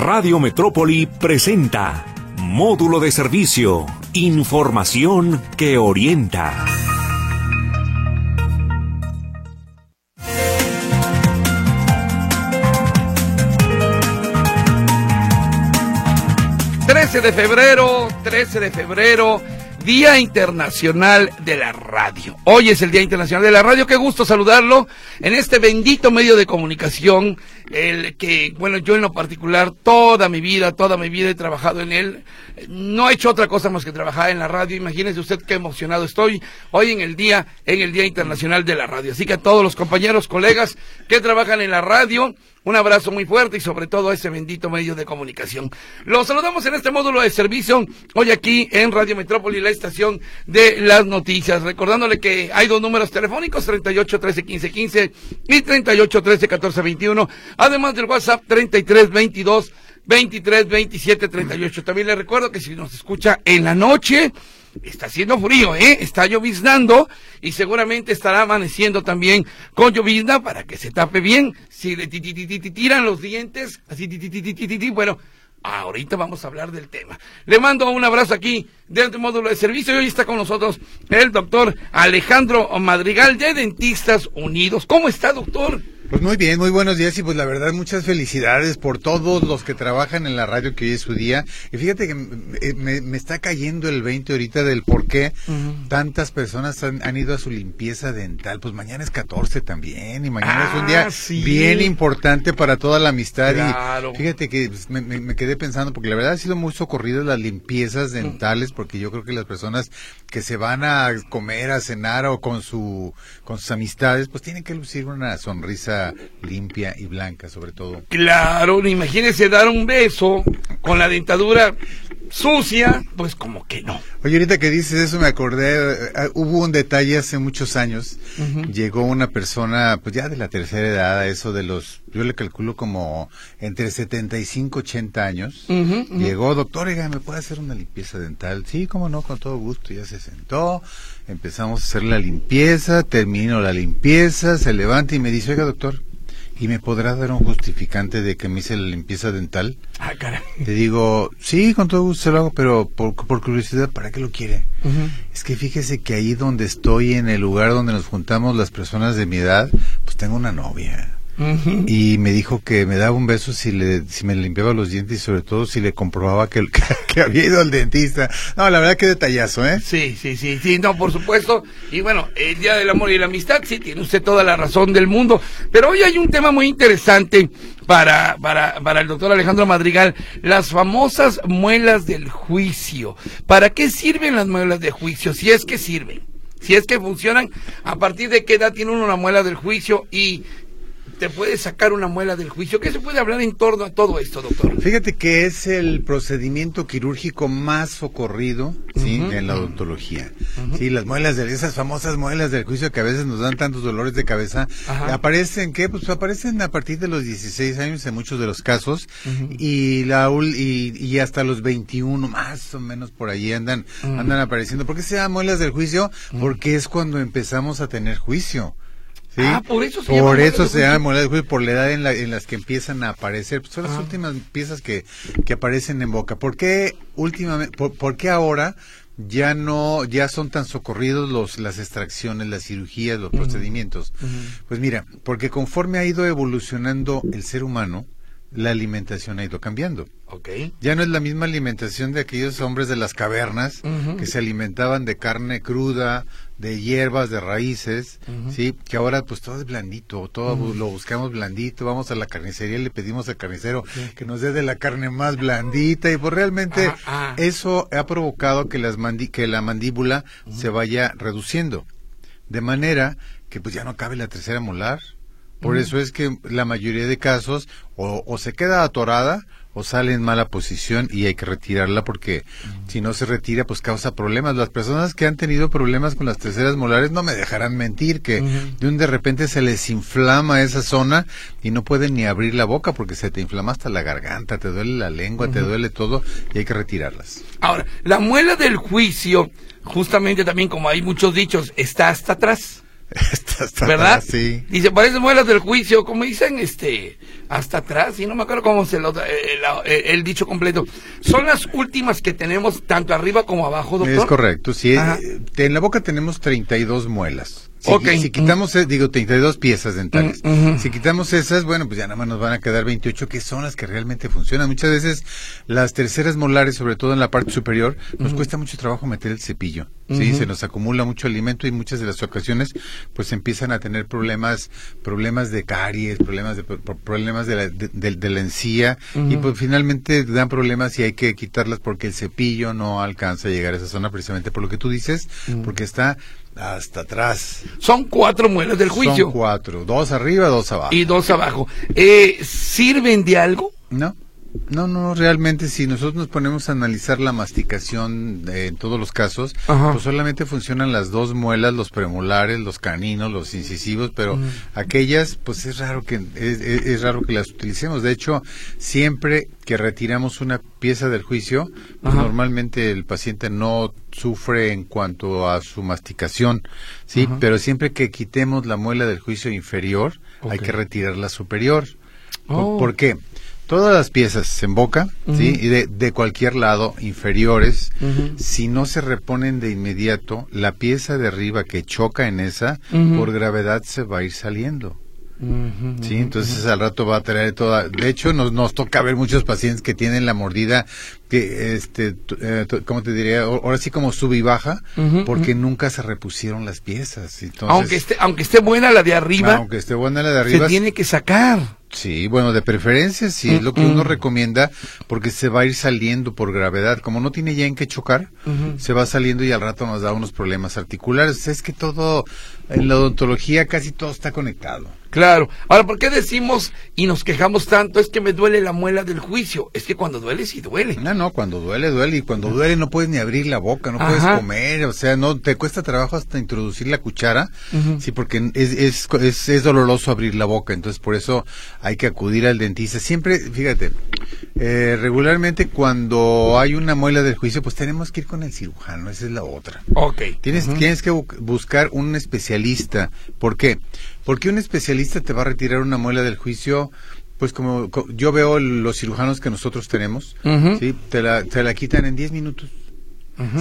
Radio Metrópoli presenta Módulo de Servicio, Información que orienta. ...13 de febrero, 13 de febrero... Día Internacional de la Radio. Hoy es el Día Internacional de la Radio. Qué gusto saludarlo en este bendito medio de comunicación, el que, bueno, yo en lo particular, toda mi vida, toda mi vida he trabajado en él. No he hecho otra cosa más que trabajar en la radio. Imagínese usted qué emocionado estoy hoy en el día, en el Día Internacional de la Radio. Así que a todos los compañeros, colegas que trabajan en la radio, un abrazo muy fuerte y sobre todo a ese bendito medio de comunicación. Los saludamos en este módulo de servicio hoy aquí en Radio Metrópoli, la estación de las noticias. Recordándole que hay dos números telefónicos, 38 13 15 15 y 38 13 14 21, además del WhatsApp 33 22 23 27 38. También le recuerdo que si nos escucha en la noche, está haciendo frío, ¿eh? Está lloviznando y seguramente estará amaneciendo también con llovizna para que se tape bien. Si le tiran los dientes, así, bueno, ahorita vamos a hablar del tema. Le mando un abrazo aquí del módulo de servicio y hoy está con nosotros el doctor Alejandro Madrigal de Dentistas Unidos. ¿Cómo está, doctor? Pues muy bien, muy buenos días y pues la verdad muchas felicidades por todos los que trabajan en la radio que hoy es su día. Y fíjate que eh, me, está cayendo el 20 ahorita del por qué tantas personas han, ido a su limpieza dental. Pues mañana es 14 también y mañana es un día ah, bien importante para toda la amistad. Y fíjate que pues, me, quedé pensando porque la verdad ha sido muy socorrido las limpiezas dentales porque yo creo que las personas que se van a comer, a cenar o con, su, con sus amistades pues tienen que lucir una sonrisa limpia y blanca, sobre todo. Claro, imagínese dar un beso con la dentadura sucia, pues como que no. Oye, ahorita que dices eso me acordé, eh, hubo un detalle hace muchos años, llegó una persona, pues ya de la tercera edad, eso de los, yo le calculo como entre 75 y 80 años, llegó, doctor, ¿me puede hacer una limpieza dental? Sí, cómo no, con todo gusto, ya se sentó, empezamos a hacer la limpieza, termino la limpieza, se levanta y me dice, oiga, doctor, ¿Y me podrá dar un justificante de que me hice la limpieza dental? Ah, caray. Te digo, sí, con todo gusto se lo hago, pero por, curiosidad, ¿para qué lo quiere? Es que fíjese que ahí donde estoy, en el lugar donde nos juntamos las personas de mi edad, pues tengo una novia y me dijo que me daba un beso si le si me limpiaba los dientes y sobre todo si le comprobaba que, que, había ido al dentista. No, la verdad que detallazo, ¿eh? Sí, sí, sí, sí, no, por supuesto. Y bueno, el Día del Amor y la Amistad, sí, tiene usted toda la razón del mundo. Pero hoy hay un tema muy interesante para, para, para el doctor Alejandro Madrigal, las famosas muelas del juicio. ¿Para qué sirven las muelas de juicio? Si es que sirven. Si es que funcionan, a partir de qué edad tiene uno una muela del juicio y te puede sacar una muela del juicio. ¿Qué se puede hablar en torno a todo esto, doctor? Fíjate que es el procedimiento quirúrgico más socorrido ¿sí? en la odontología. Sí, las muelas de esas famosas muelas del juicio que a veces nos dan tantos dolores de cabeza, aparecen ¿qué? Pues aparecen a partir de los 16 años en muchos de los casos y la y, y, hasta los 21 más o menos por ahí andan andan apareciendo. ¿Por qué se llaman muelas del juicio? Porque es cuando empezamos a tener juicio. Ah, por eso se por eso se llama de juicio, por la edad en, la, en las que empiezan a aparecer. Son las ah. últimas piezas que, que aparecen en boca. ¿Por qué últimamente, por, qué ahora ya no, ya son tan socorridos los, las extracciones, las cirugías, los procedimientos? Pues mira, porque conforme ha ido evolucionando el ser humano, la alimentación ha ido cambiando. Okay. Ya no es la misma alimentación de aquellos hombres de las cavernas que se alimentaban de carne cruda, de hierbas, de raíces, sí, que ahora pues todo es blandito, todo lo buscamos blandito, vamos a la carnicería y le pedimos al carnicero que nos dé de la carne más blandita y pues realmente ah, ah. eso ha provocado que las que la mandíbula se vaya reduciendo, de manera que pues ya no cabe la tercera molar. Por eso es que la mayoría de casos o, se queda atorada o sale en mala posición y hay que retirarla porque si no se retira pues causa problemas. Las personas que han tenido problemas con las terceras molares no me dejarán mentir que de un de repente se les inflama esa zona y no pueden ni abrir la boca porque se te inflama hasta la garganta, te duele la lengua, te duele todo y hay que retirarlas. Ahora, la muela del juicio, justamente también como hay muchos dichos, está hasta atrás. ¿Verdad? sí. Dice, parecen muelas del juicio, como dicen, este, hasta atrás, y no me acuerdo cómo se lo, eh, la- eh, el dicho completo. Son las últimas que tenemos tanto arriba como abajo, doctor. Es correcto, sí. Ajá. eh, En la boca tenemos 32 muelas. Si, Ok. si quitamos, eh, digo, 32 piezas dentales. Mm. Si quitamos esas, bueno, pues ya nada más nos van a quedar 28, que son las que realmente funcionan. Muchas veces las terceras molares, sobre todo en la parte superior, nos cuesta mucho trabajo meter el cepillo. Sí, se nos acumula mucho alimento y muchas de las ocasiones, pues empiezan a tener problemas, problemas de caries, problemas de, pro- problemas de la, de, de- de la encía y pues finalmente dan problemas y hay que quitarlas porque el cepillo no alcanza a llegar a esa zona precisamente por lo que tú dices, porque está hasta atrás. Son cuatro muelas del juicio. Son cuatro, dos arriba, dos abajo. y dos abajo. Eh, ¿Sirven de algo? No, no, no, realmente si nosotros nos ponemos a analizar la masticación en todos los casos, Ajá. pues solamente funcionan las dos muelas, los premolares, los caninos, los incisivos, pero aquellas, pues es raro que es, es- es raro que las utilicemos. De hecho, siempre que retiramos una pieza del juicio, pues normalmente el paciente no sufre en cuanto a su masticación, sí, pero siempre que quitemos la muela del juicio inferior, hay que retirar la superior. ¿Por- Oh. ¿Por qué? Todas las piezas en boca, ¿sí? Y de, de cualquier lado, inferiores, si no se reponen de inmediato, la pieza de arriba que choca en esa, por gravedad se va a ir saliendo. Sí, entonces al rato va a traer toda. De hecho, nos, nos toca ver muchos pacientes que tienen la mordida, que, este, eh, ¿cómo te diría? Ahora sí como sube y baja, porque nunca se repusieron las piezas. Entonces, aunque esté, aunque esté buena la de arriba, aunque esté buena la de se arriba, tiene que sacar. Sí, bueno, de preferencia sí es lo que uno recomienda porque se va a ir saliendo por gravedad. Como no tiene ya en qué chocar, se va saliendo y al rato nos da unos problemas articulares. Es que todo, en la odontología casi todo está conectado. Claro. Ahora, ¿por qué decimos y nos quejamos tanto? Es que me duele la muela del juicio. Es que cuando duele, sí duele. No, no, cuando duele, duele. Y cuando duele no puedes ni abrir la boca, no puedes comer. O sea, no te cuesta trabajo hasta introducir la cuchara. Sí, porque es, es, es, es doloroso abrir la boca. Entonces, por eso hay que acudir al dentista. Siempre, fíjate, eh, regularmente cuando hay una muela del juicio, pues tenemos que ir con el cirujano. Esa es la otra. Ok. Tienes, tienes que bu- buscar un especialista. ¿Por qué? Porque un especialista te va a retirar una muela del juicio, pues como co- yo veo los cirujanos que nosotros tenemos, Ujú. ¿sí? te, la, te la quitan en 10 minutos.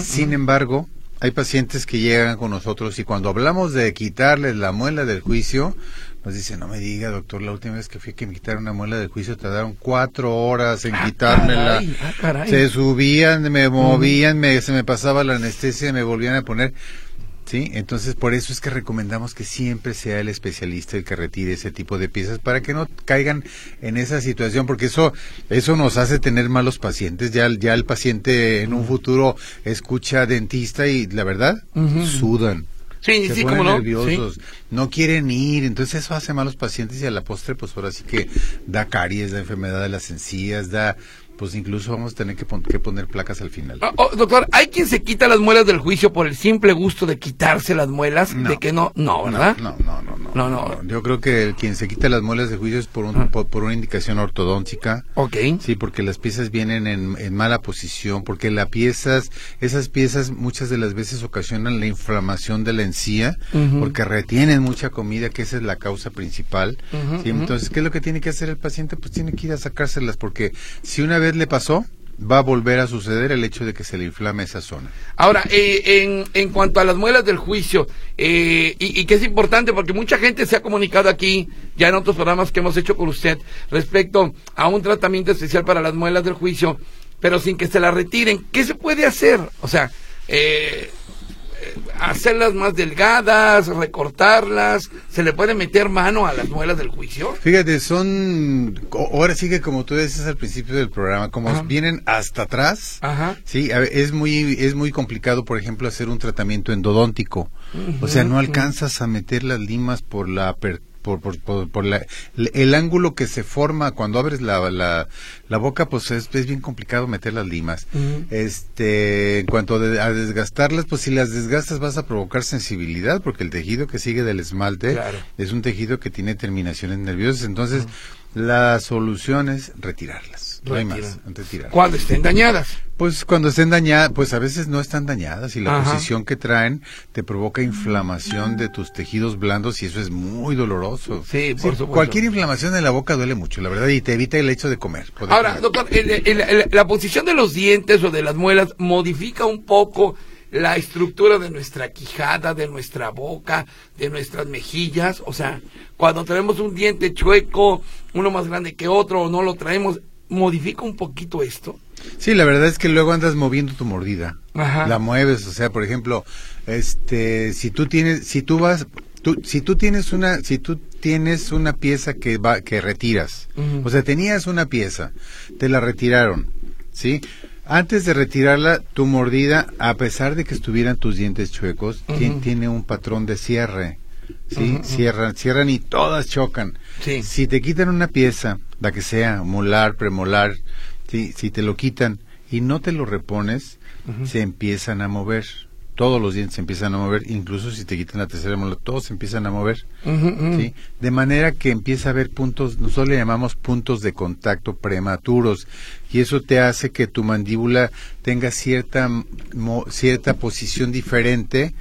Sin embargo, hay pacientes que llegan con nosotros y cuando hablamos de quitarles la muela del juicio, nos dicen, no me diga, doctor, la última vez que fui a que me quitaron una muela del juicio tardaron cuatro horas en Ah, quitármela. caray, ah, caray. Se subían, me movían, me, se me pasaba la anestesia, me volvían a poner. Sí, entonces por eso es que recomendamos que siempre sea el especialista el que retire ese tipo de piezas para que no caigan en esa situación, porque eso eso nos hace tener malos pacientes. Ya ya el paciente en un futuro escucha dentista y la verdad sudan. Sí, se sí, ponen no. nerviosos, Sí. no quieren ir, entonces eso hace malos pacientes y a la postre pues ahora sí que da caries, da enfermedad de las encías, da pues incluso vamos a tener que, pon- que poner placas al final. Ah, oh, doctor, ¿hay quien se quita las muelas del juicio por el simple gusto de quitarse las muelas? No. De que no, no, ¿verdad? No, no, no, no, No, no. Yo creo que el quien se quita las muelas de juicio es por, un, Ah. por, por una indicación ortodóntica. Ok. Sí, porque las piezas vienen en, en mala posición, porque las piezas, esas piezas muchas de las veces ocasionan la inflamación de la encía, Ujú. porque retienen mucha comida, que esa es la causa principal. Sí, entonces, ¿qué es lo que tiene que hacer el paciente? Pues tiene que ir a sacárselas, porque si una vez le pasó, va a volver a suceder el hecho de que se le inflame esa zona. Ahora, eh, en, en cuanto a las muelas del juicio, eh, y, y que es importante porque mucha gente se ha comunicado aquí, ya en otros programas que hemos hecho con usted, respecto a un tratamiento especial para las muelas del juicio, pero sin que se las retiren. ¿Qué se puede hacer? O sea, eh, hacerlas más delgadas, recortarlas, ¿se le puede meter mano a las muelas del juicio? Fíjate, son, ahora sí que como tú decías al principio del programa, como Ajá. vienen hasta atrás, Ajá. sí, a ver, es muy, es muy complicado, por ejemplo, hacer un tratamiento endodóntico. O sea, no alcanzas a meter las limas por la aper- por, por, por, por la, el ángulo que se forma cuando abres la, la, la boca, pues es, es bien complicado meter las limas. Este, en cuanto de- a desgastarlas, pues si las desgastas vas a provocar sensibilidad, porque el tejido que sigue del esmalte Claro. es un tejido que tiene terminaciones nerviosas. Entonces, La solución es retirarlas. No hay más, retirarlas. Cuando estén dañadas. Pues cuando estén dañadas, pues a veces no están dañadas y la Ajá. posición que traen te provoca inflamación de tus tejidos blandos y eso es muy doloroso. Sí, por supuesto. Cualquier inflamación en la boca duele mucho, la verdad, y te evita el hecho de comer. Ahora, comer. doctor, el- el- el- la posición de los dientes o de las muelas modifica un poco la estructura de nuestra quijada, de nuestra boca, de nuestras mejillas. O sea, cuando tenemos un diente chueco, uno más grande que otro, o no lo traemos, modifica un poquito esto. Sí, la verdad es que luego andas moviendo tu mordida. Ajá. La mueves, o sea, por ejemplo, este, si tú tienes, si tú vas, tú, si tú tienes una, si tú tienes una pieza que va, que retiras, o sea, tenías una pieza, te la retiraron, ¿sí? Antes de retirarla, tu mordida, a pesar de que estuvieran tus dientes chuecos, tiene un patrón de cierre, ¿sí? Cierran, cierran y todas chocan. Sí. Si te quitan una pieza, la que sea, molar, premolar, si, si te lo quitan y no te lo repones, se empiezan a mover. Todos los dientes se empiezan a mover, incluso si te quitan la tercera molar, todos se empiezan a mover. ¿sí? De manera que empieza a haber puntos, nosotros le llamamos puntos de contacto prematuros, y eso te hace que tu mandíbula tenga cierta, mo- cierta posición diferente.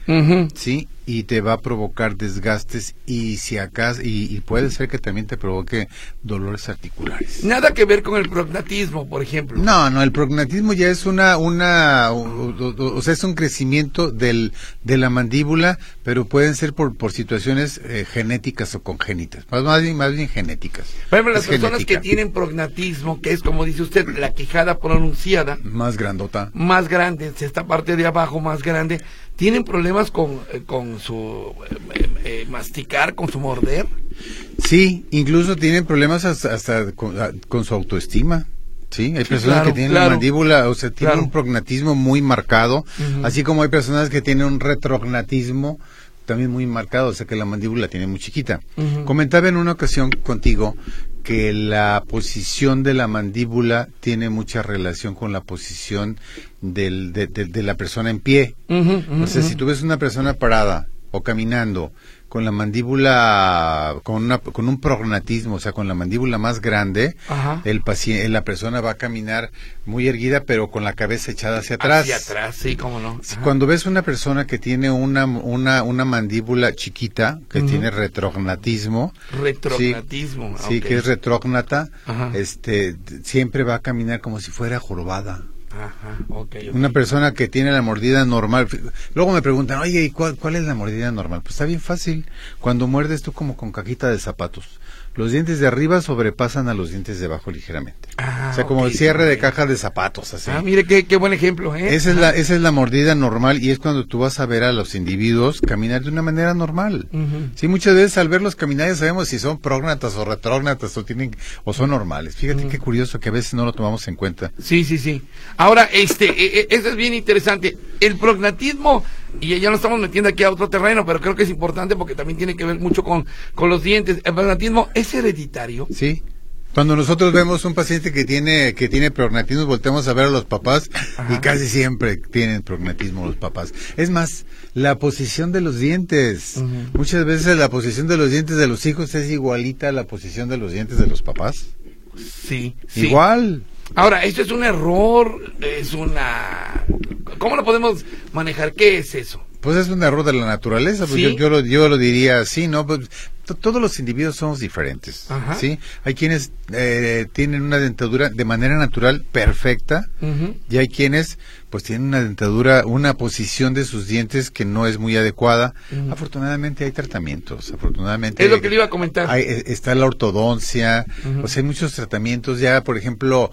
¿sí? Y te va a provocar desgastes y si acaso, y, y puede ser que también te provoque dolores articulares. Nada que ver con el prognatismo, por ejemplo. No, no, el prognatismo ya es una, una, o, o- o sea, es un crecimiento del, de la mandíbula, pero pueden ser por, por situaciones eh, genéticas o congénitas, más, más bien, más bien genéticas. Por ejemplo, las Es personas genética. que tienen prognatismo, que es como dice usted, la quijada pronunciada, Más grandota. más grande, esta parte de abajo más grande, tienen problemas con, eh, con su eh, eh, masticar, con su morder. Sí, incluso tienen problemas hasta, hasta con, su autoestima. Sí, hay personas claro, que tienen claro. la mandíbula, o sea, tienen Claro. un prognatismo muy marcado, así como hay personas que tienen un retrognatismo también muy marcado, o sea que la mandíbula tiene muy chiquita. Comentaba en una ocasión contigo que la posición de la mandíbula tiene mucha relación con la posición del, de, de- de la persona en pie. O sea, si tú ves una persona parada o caminando con la mandíbula, con, una, con un prognatismo, o sea, con la mandíbula más grande, Ajá. el paciente, la persona va a caminar muy erguida, pero con la cabeza echada hacia atrás. Hacia atrás, sí, cómo no. Ajá. Cuando ves una persona que tiene una, una, una mandíbula chiquita, que tiene retrognatismo, Retrognatismo. sí, que es retrógnata, este, siempre va a caminar como si fuera jorobada. Ajá, ok, ok. Una persona que tiene la mordida normal. Luego me preguntan, oye, ¿y cuál, cuál es la mordida normal? Pues está bien fácil. Cuando muerdes tú como con cajita de zapatos. Los dientes de arriba sobrepasan a los dientes de abajo ligeramente. Ah, o sea, como el cierre de caja de zapatos, así. Ah, mire qué, qué buen ejemplo, ¿eh? Esa es, la, esa es la mordida normal y es cuando tú vas a ver a los individuos caminar de una manera normal. Sí, muchas veces al verlos caminar ya sabemos si son prógnatas o retrógnatas o tienen o son normales. Fíjate qué curioso que a veces no lo tomamos en cuenta. Sí, sí, sí. Ahora, este, eh, eh, eso es bien interesante. El prognatismo, y ya nos estamos metiendo aquí a otro terreno, pero creo que es importante porque también tiene que ver mucho con, con los dientes. El prognatismo es hereditario. Sí. Cuando nosotros vemos un paciente que tiene que tiene prognatismo, volteamos a ver a los papás y casi siempre tienen prognatismo los papás. Es más, la posición de los dientes. Muchas veces la posición de los dientes de los hijos es igualita a la posición de los dientes de los papás. Sí, sí. Ahora, esto es un error, es una... ¿Cómo lo podemos manejar? ¿Qué es eso? Pues es un error de la naturaleza, pues ¿Sí? yo, yo lo, yo lo diría así, ¿no? Pues, to- todos los individuos somos diferentes, Ajá. ¿sí? Hay quienes eh, tienen una dentadura de manera natural perfecta y hay quienes pues tienen una dentadura, una posición de sus dientes que no es muy adecuada. Afortunadamente hay tratamientos, afortunadamente Es lo que le iba a comentar. hay- eh, está la ortodoncia, Ujú. o sea, hay muchos tratamientos ya, por ejemplo,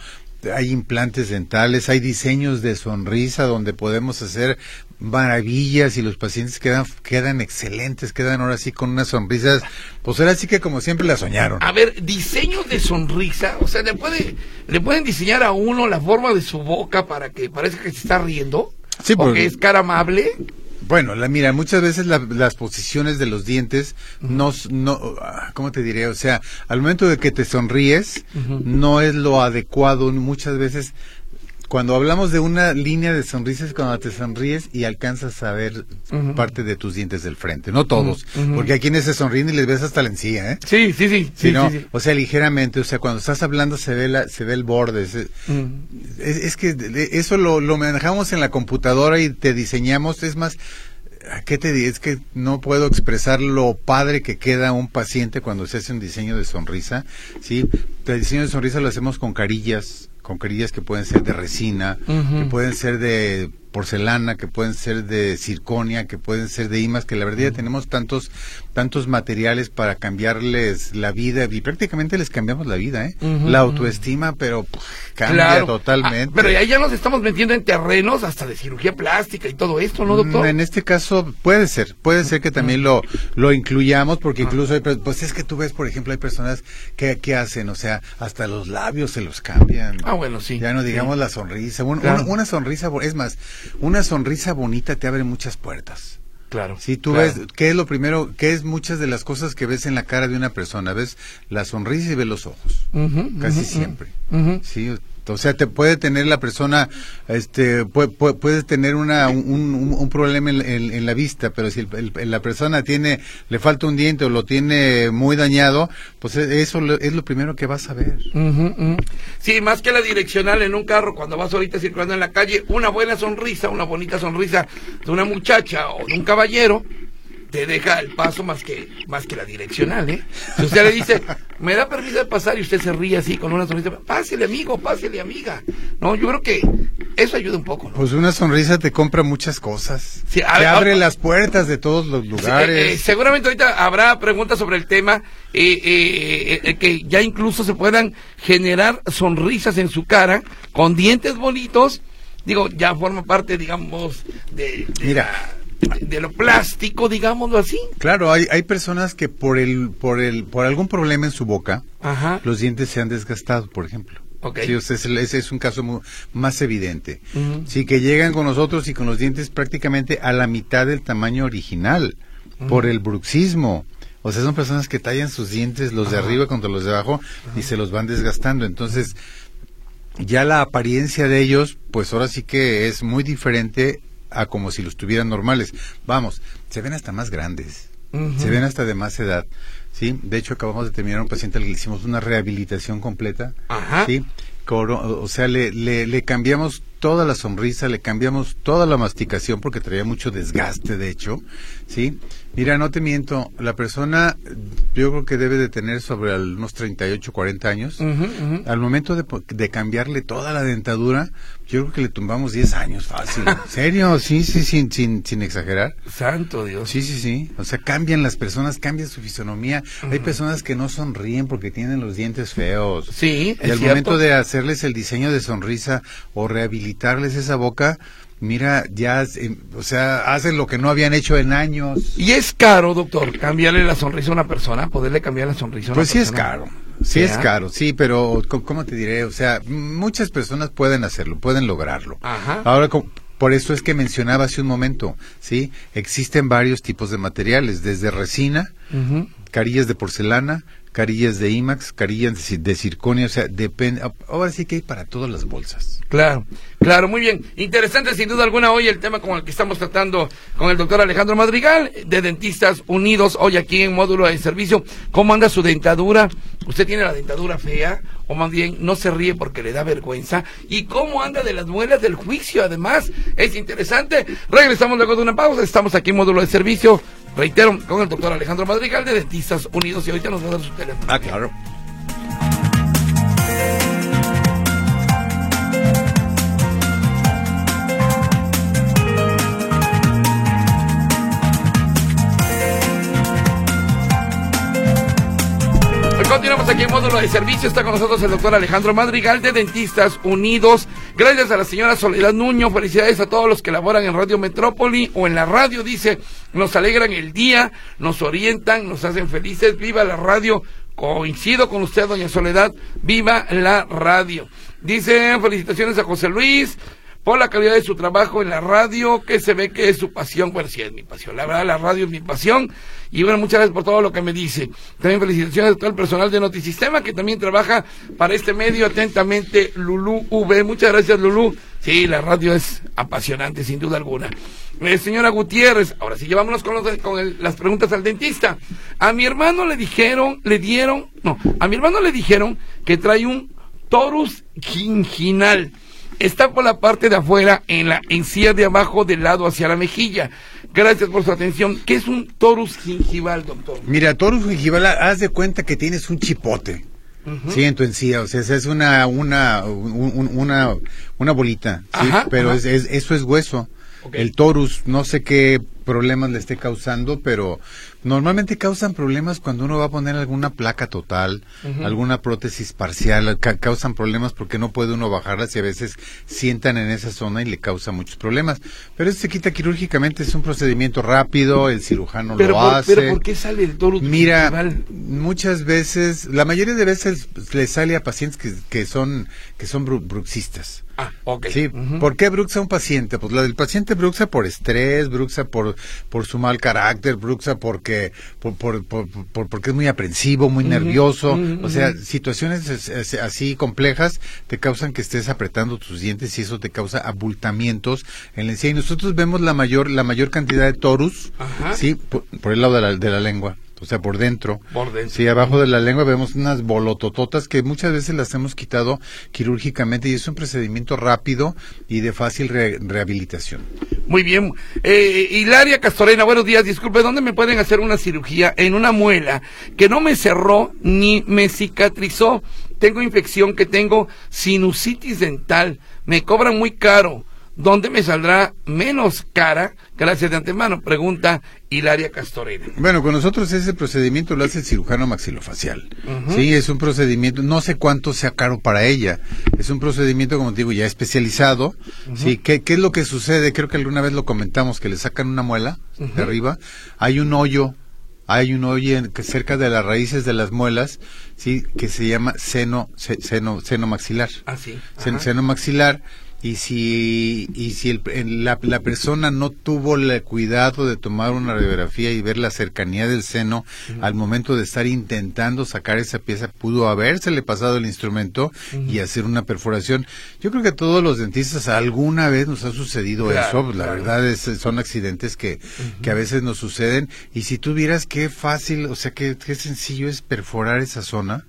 hay implantes dentales, hay diseños de sonrisa donde podemos hacer maravillas y los pacientes quedan quedan excelentes, quedan ahora sí con unas sonrisas, pues ahora sí que como siempre la soñaron. A ver, diseños de sonrisa, o sea, ¿le, puede, ¿le pueden diseñar a uno la forma de su boca para que parezca que se está riendo? Sí, ¿O porque- que es cara amable? Bueno, la, mira, muchas veces la- las posiciones de los dientes no, no, ah, ¿cómo te diré? O sea, al momento de que te sonríes, no es lo adecuado. Muchas veces, cuando hablamos de una línea de sonrisas, cuando te sonríes y alcanzas a ver parte de tus dientes del frente, no todos, porque hay quienes se sonríen y les ves hasta la encía, ¿eh? Sí, sí, sí. sí, sí, O sea, ligeramente, o sea, cuando estás hablando se ve la, se ve el borde. es, que eso lo, lo manejamos en la computadora y te diseñamos, es más, ¿qué te digo? Es que no puedo expresar lo padre que queda un paciente cuando se hace un diseño de sonrisa, ¿sí? El diseño de sonrisa lo hacemos con carillas, con carillas que pueden ser de resina, que pueden ser de porcelana, que pueden ser de circonia, que pueden ser de imas, que la verdad ya tenemos tantos tantos materiales para cambiarles la vida y prácticamente les cambiamos la vida, ¿eh? la autoestima, pero cambia totalmente. Ah, pero ahí ya nos estamos metiendo en terrenos hasta de cirugía plástica y todo esto, ¿no, doctor? Mm, en este caso puede ser, puede ser que también lo lo incluyamos porque incluso hay, pues es que tú ves, por ejemplo, hay personas que, que hacen, o sea, hasta los labios se los cambian. Ah, bueno, sí. Ya no digamos la sonrisa, una sonrisa, es más, una sonrisa bonita te abre muchas puertas. Claro. Si tú ves, ¿qué es lo primero? ¿Qué es muchas de las cosas que ves en la cara de una persona? Ves la sonrisa y ves los ojos. casi siempre. Sí, o sea, te puede tener la persona, este, puede, puede tener una, un, problema en, la vista, pero si la persona tiene, le falta un diente o lo tiene muy dañado, pues e, eso es lo primero que vas a ver. Sí, más que la direccional en un carro, cuando vas ahorita circulando en la calle, una buena sonrisa, una bonita sonrisa de una muchacha o de un caballero, te deja el paso más que más que la direccional, ¿eh? Si usted le dice, me da permiso de pasar y usted se ríe así con una sonrisa, pásele amigo, pásele amiga. No, yo creo que eso ayuda un poco. Pues una sonrisa te compra muchas cosas. te abre las puertas de todos los lugares. Eh, eh, seguramente ahorita habrá preguntas sobre el tema, eh, que ya incluso se puedan generar sonrisas en su cara con dientes bonitos. Digo, ya forma parte, digamos, de, de Mira de lo plástico, digámoslo así. Claro, hay, hay personas que por el, por el, por algún problema en su boca, los dientes se han desgastado, por ejemplo. Okay. Sí, ese es un caso más evidente. Sí, que llegan con nosotros y con los dientes prácticamente a la mitad del tamaño original, por el bruxismo. O sea, son personas que tallan sus dientes, los de arriba contra los de abajo, y se los van desgastando. Entonces, ya la apariencia de ellos, pues ahora sí que es muy diferente a como si los tuvieran normales. Vamos, se ven hasta más grandes, se ven hasta de más edad. ¿sí? De hecho, acabamos de terminar un paciente al que le hicimos una rehabilitación completa. ¿sí? O sea, le, le, le cambiamos toda la sonrisa, le cambiamos toda la masticación porque traía mucho desgaste, de hecho, ¿sí? Mira, no te miento, la persona yo creo que debe de tener sobre unos 38, 40 años. Al momento de, de, cambiarle toda la dentadura, yo creo que le tumbamos 10 años fácil. ¿En serio? Sí, sí, sin, sin, sin exagerar. Santo Dios. Sí, sí, sí. O sea, cambian las personas, cambia su fisonomía. Hay personas que no sonríen porque tienen los dientes feos. Sí, Y al momento de hacerles el diseño de sonrisa o rehabilitar quitarles esa boca, mira, ya, eh, o sea, hacen lo que no habían hecho en años. Y es caro, doctor, cambiarle la sonrisa a una persona, poderle cambiar la sonrisa a una pues persona. Pues sí es caro. Sí, es caro, sí, pero ¿cómo te diré? O sea, muchas personas pueden hacerlo, pueden lograrlo. Ajá. Ahora, por eso es que mencionaba hace un momento, ¿sí? Existen varios tipos de materiales, desde resina, carillas de porcelana, carillas de IMAX, carillas de, circonia, o sea, depende. Ahora sí que hay para todas las bolsas. Claro, claro, muy bien. Interesante sin duda alguna hoy el tema con el que estamos tratando con el doctor Alejandro Madrigal, de Dentistas Unidos, hoy aquí en módulo de servicio. ¿Cómo anda su dentadura? ¿Usted tiene la dentadura fea? O más bien, no se ríe porque le da vergüenza. ¿Y cómo anda de las muelas del juicio? Además, es interesante. Regresamos luego de una pausa. Estamos aquí en módulo de servicio. Reitero, con el doctor Alejandro Madrigal de Dentistas Unidos y ahorita nos va a dar su teléfono. Ah, claro. Aquí en módulo de servicio. Está con nosotros el doctor Alejandro Madrigal de Dentistas Unidos. Gracias a la señora Soledad Nuño. Felicidades a todos los que laboran en Radio Metrópoli o en la radio. Dice, nos alegran el día, nos orientan, nos hacen felices. Viva la radio. Coincido con usted, doña Soledad. Viva la radio. Dice, felicitaciones a José Luis por la calidad de su trabajo en la radio, que se ve que es su pasión. Bueno, sí, es mi pasión. La verdad, la radio es mi pasión. Y bueno, muchas gracias por todo lo que me dice. También felicitaciones a todo el personal de Notisistema, que también trabaja para este medio atentamente, Lulú V. Muchas gracias, Lulú. Sí, la radio es apasionante, sin duda alguna. Eh, señora Gutiérrez, ahora sí, llevámonos con, los- con el- las preguntas al dentista. A mi hermano le dijeron, le dieron, no, a mi hermano le dijeron que trae un torus ginginal. Está por la parte de afuera, en la encía de abajo, del lado hacia la mejilla. Gracias por su atención. ¿Qué es un torus gingival, doctor? Mira, Torus gingival, haz de cuenta que tienes un chipote. Sí, en tu encía, o sea, esa es una, una, un- un- una, una bolita, ¿sí? Ajá, pero ajá. Es, es- eso es hueso. El torus, no sé qué problemas le esté causando, pero normalmente causan problemas cuando uno va a poner alguna placa total, alguna prótesis parcial, ca- causan problemas porque no puede uno bajarlas y a veces sientan en esa zona y le causa muchos problemas. Pero eso se quita quirúrgicamente, es un procedimiento rápido, el cirujano Pero, lo por, hace. pero ¿por qué sale el torus Mira, muchas veces, la mayoría de veces le sale a pacientes que, que son que son bru- bruxistas. Ah, ok. Sí. ¿por qué bruxa un paciente? Pues la del paciente bruxa por estrés, bruxa por, por su mal carácter, bruxa porque por, por, por- por- porque es muy aprensivo, muy nervioso. o sea, situaciones es- es- así complejas te causan que estés apretando tus dientes y eso te causa abultamientos en la encía. Y nosotros vemos la mayor la mayor cantidad de torus, Ajá. sí, por, por el lado de la, de la lengua. O sea, por dentro. Por dentro. Sí, abajo de la lengua vemos unas bolotototas que muchas veces las hemos quitado quirúrgicamente y es un procedimiento rápido y de fácil re- rehabilitación. Muy bien. Eh, Hilaria Castorena, buenos días. Disculpe, ¿dónde me pueden hacer una cirugía en una muela que no me cerró ni me cicatrizó? Tengo infección que tengo sinusitis dental. Me cobran muy caro. ¿Dónde me saldrá menos cara? Gracias de antemano. Pregunta Hilaria Castorena. Bueno, con nosotros ese procedimiento lo hace el cirujano maxilofacial. Sí, es un procedimiento, no sé cuánto sea caro para ella. Es un procedimiento, como te digo, ya especializado. Sí, ¿qué, ¿qué es lo que sucede? Creo que alguna vez lo comentamos, que le sacan una muela de arriba. Hay un hoyo, hay un hoyo cerca de las raíces de las muelas, sí, que se llama seno, se- seno, seno maxilar. Ah, sí. sen- seno maxilar y si y si el- la, la persona no tuvo el cuidado de tomar una radiografía y ver la cercanía del seno al momento de estar intentando sacar esa pieza pudo habérsele pasado el instrumento y hacer una perforación. Yo creo que a todos los dentistas alguna vez nos ha sucedido Claro, eso. La claro. verdad es, son accidentes que, que a veces nos suceden. Y si tú vieras qué fácil o sea qué, qué sencillo es perforar esa zona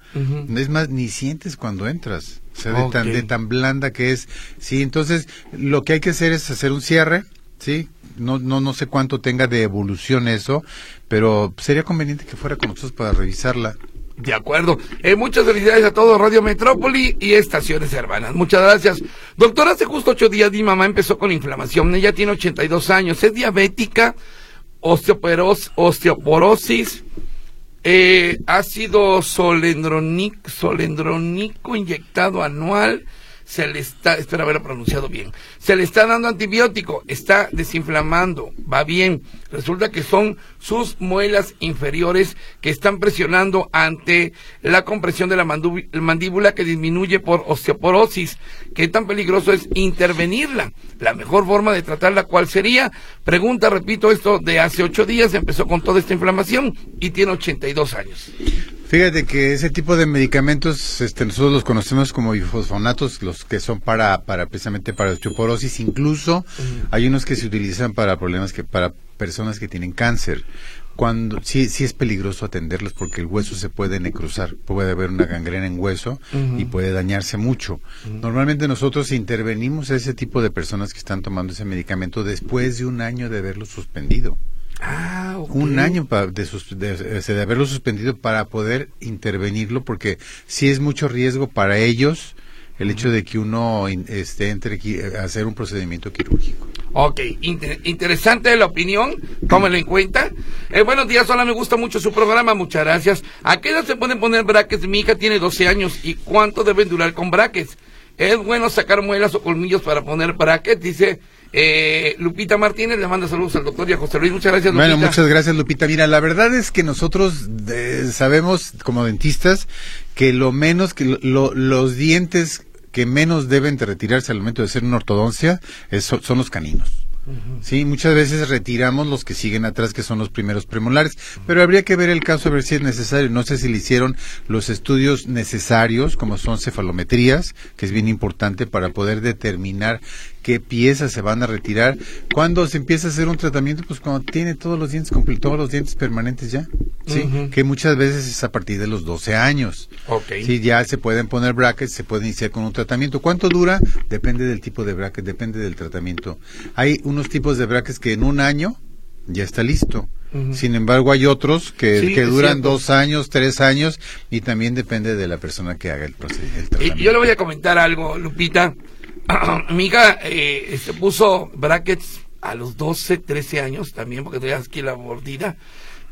es más, ni sientes cuando entras. O sea, de, tan, de tan blanda que es. Sí, entonces lo que hay que hacer es hacer un cierre, ¿sí? No, no, no sé cuánto tenga de evolución eso, pero sería conveniente que fuera con nosotros para revisarla. De acuerdo. Eh, muchas felicidades a todos, Radio Metrópoli y Estaciones Hermanas. Muchas gracias. Doctor, hace justo ocho días mi mamá empezó con inflamación. Ella tiene 82 años. Es diabética, osteoporos- osteoporosis, eh, ácido solendronic- solendrónico inyectado anual. Se le está, espero haberlo pronunciado bien. Se le está dando antibiótico, está desinflamando, va bien. Resulta que son sus muelas inferiores que están presionando ante la compresión de la mandíbula que disminuye por osteoporosis. ¿Qué tan peligroso es intervenirla? La mejor forma de tratarla, ¿cuál sería? Pregunta, repito, esto de hace ocho días empezó con toda esta inflamación y tiene 82 años. Fíjate que ese tipo de medicamentos, este, nosotros los conocemos como bifosfonatos, los que son para, para precisamente para osteoporosis. Incluso hay unos que se utilizan para problemas que, para personas que tienen cáncer. Cuando sí, sí es peligroso atenderlos porque el hueso se puede necrosar, puede haber una gangrena en hueso y puede dañarse mucho. Normalmente nosotros intervenimos a ese tipo de personas que están tomando ese medicamento después de un año de haberlo suspendido Ah, ok. un año pa- de, sus- de, de haberlo suspendido para poder intervenirlo porque sí es mucho riesgo para ellos el hecho de que uno este, entre a hacer un procedimiento quirúrgico. Ok, inter- interesante la opinión, tómelo en cuenta. Eh, buenos días, hola, me gusta mucho su programa, muchas gracias. ¿A qué edad se pueden poner brackets? Mi hija tiene 12 años y ¿cuánto deben durar con brackets? ¿Es bueno sacar muelas o colmillos para poner brackets? Dice eh, Lupita Martínez, le manda saludos al doctor y a José Luis. Muchas gracias, Lupita. Bueno, muchas gracias Lupita. Mira, la verdad es que nosotros eh, sabemos como dentistas que lo menos que lo- lo- los dientes que menos deben de retirarse al momento de hacer una ortodoncia es- son los caninos. Sí, muchas veces retiramos los que siguen atrás, que son los primeros premolares, pero habría que ver el caso a ver si es necesario. No sé si le hicieron los estudios necesarios, como son cefalometrías, que es bien importante para poder determinar qué piezas se van a retirar. ¿Cuándo se empieza a hacer un tratamiento? Pues cuando tiene todos los dientes todos los dientes permanentes ya. Sí, que muchas veces es a partir de los 12 años. Okay. Sí, ya se pueden poner brackets, se puede iniciar con un tratamiento. ¿Cuánto dura? Depende del tipo de bracket, depende del tratamiento. Hay unos tipos de brackets que en un año ya está listo. Sin embargo, hay otros que, que duran dos años, tres años y también depende de la persona que haga el, procedimiento. Y yo le voy a comentar algo, Lupita. Mi hija eh, se puso brackets a los 12, 13 años también, porque todavía aquí la mordida,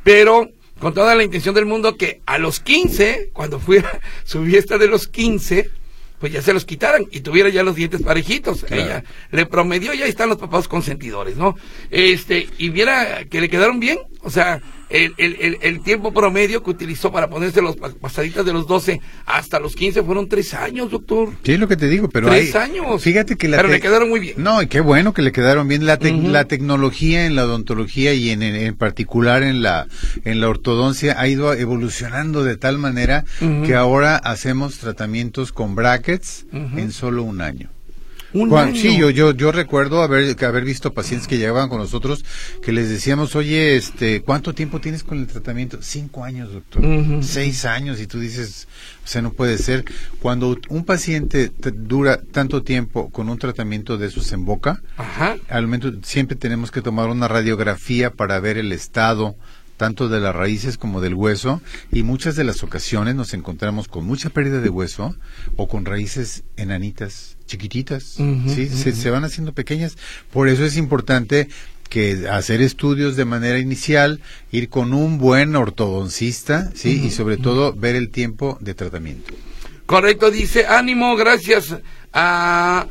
pero con toda la intención del mundo que a los 15, cuando fue su fiesta de los 15, pues ya se los quitaran y tuviera ya los dientes parejitos. Ella le promedió, ya están los papás consentidores, ¿no? Este, y viera que le quedaron bien, o sea, el, el, el, tiempo promedio que utilizó para ponerse los pasaditas de los 12 hasta los 15 fueron tres años, doctor. Sí, es lo que te digo, pero tres años. Fíjate que la pero le quedaron muy bien. No, y qué bueno que le quedaron bien la, la tecnología en la odontología y en, en, particular en la en la ortodoncia ha ido evolucionando de tal manera que ahora hacemos tratamientos con brackets en solo un año. Sí, yo, yo, yo recuerdo haber, haber visto pacientes que llegaban con nosotros que les decíamos, oye, este, ¿cuánto tiempo tienes con el tratamiento? Cinco años, doctor. Seis años. Y tú dices, o sea, no puede ser. Cuando un paciente dura tanto tiempo con un tratamiento de esos en boca, al momento siempre tenemos que tomar una radiografía para ver el estado tanto de las raíces como del hueso, y muchas de las ocasiones nos encontramos con mucha pérdida de hueso o con raíces enanitas, chiquititas, ¿sí? se, van haciendo pequeñas. Por eso es importante que hacer estudios de manera inicial, ir con un buen ortodoncista, ¿sí? y sobre todo ver el tiempo de tratamiento. Correcto, dice, ánimo, gracias a...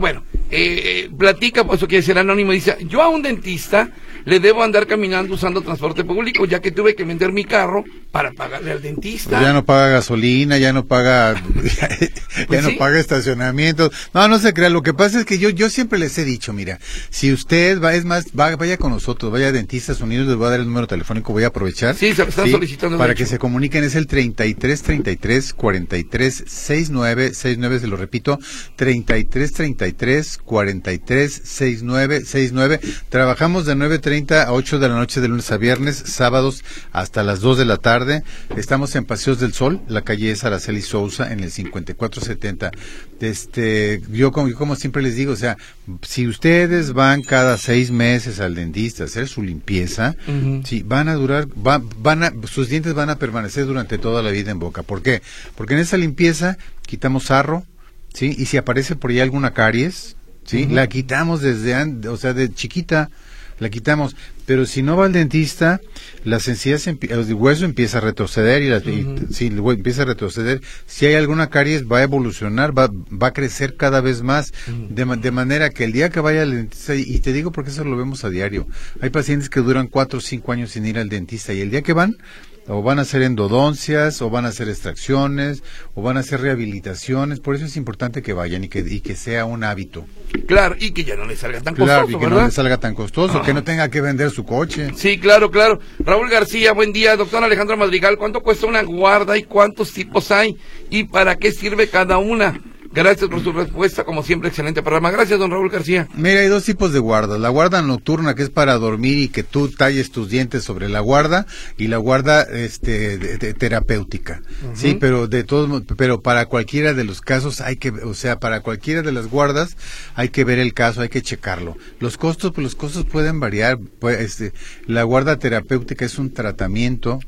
Bueno, eh, platica, pues eso quiere decir anónimo, dice, yo a un dentista le debo andar caminando usando transporte público, ya que tuve que vender mi carro para pagarle al dentista. Pues ya no paga gasolina, ya no paga, ya pues no paga estacionamiento. No, no se crea. Lo que pasa es que yo, yo siempre les he dicho, mira, si usted va, es más, vaya con nosotros, vaya a Dentistas Unidos, les voy a dar el número telefónico, voy a aprovechar. Sí, se están solicitando. Para que se comuniquen, es el 33 33 43 69 69, se lo repito, 33 33 43 69 69. Trabajamos de 9 a 8 de la noche de lunes a viernes, sábados hasta las 2 de la tarde. Estamos en Paseos del Sol, la calle es Araceli Sousa, en el 5470. Este, yo como, yo como siempre les digo, o sea, si ustedes van cada seis meses al dentista a hacer su limpieza, sí, van a durar, van a, sus dientes van a permanecer durante toda la vida en boca. ¿Por qué? Porque en esa limpieza quitamos sarro, ¿sí? Y si aparece por ahí alguna caries, ¿sí? La quitamos desde, o sea, de chiquita la quitamos. Pero si no va al dentista, la sencillas, el hueso empieza a retroceder y, la, si el hueso empieza a retroceder, si hay alguna caries va a evolucionar, va, va a crecer cada vez más, de, de, manera que el día que vaya al dentista, y te digo porque eso lo vemos a diario, hay pacientes que duran cuatro o cinco años sin ir al dentista y el día que van, o van a hacer endodoncias, o van a hacer extracciones, o van a hacer rehabilitaciones. Por eso es importante que vayan y que, y que sea un hábito. Claro, y que ya no le salga tan costoso. y que no le salga tan costoso, que no tenga que vender su coche. Sí, claro, claro. Raúl García, buen día. Doctor Alejandro Madrigal, ¿cuánto cuesta una guarda y cuántos tipos hay? ¿Y para qué sirve cada una? Gracias por su respuesta, como siempre, excelente programa. Gracias, don Raúl García. Mira, hay dos tipos de guardas. La guarda nocturna, que es para dormir y que tú talles tus dientes sobre la guarda, y la guarda este, terapéutica. Sí, pero de todos pero para cualquiera de los casos hay que, o sea, para cualquiera de las guardas hay que ver el caso, hay que checarlo. Los costos, pues los costos pueden variar. Pues, este, la guarda terapéutica es un tratamiento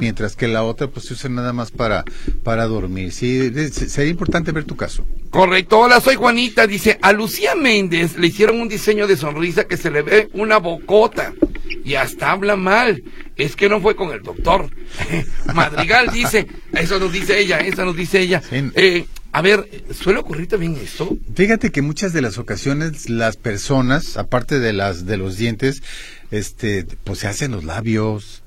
mientras que la otra pues se usa nada más para, para dormir. Sí, sería importante ver tu caso. Correcto. Hola, soy Juanita. Dice, a Lucía Méndez le hicieron un diseño de sonrisa que se le ve una bocota y hasta habla mal. Es que no fue con el doctor. Madrigal dice, eso nos dice ella, eso nos dice ella. Eh, a ver, ¿suele ocurrir también esto? Fíjate que muchas de las ocasiones las personas, aparte de las de los dientes, este, pues se hacen los labios,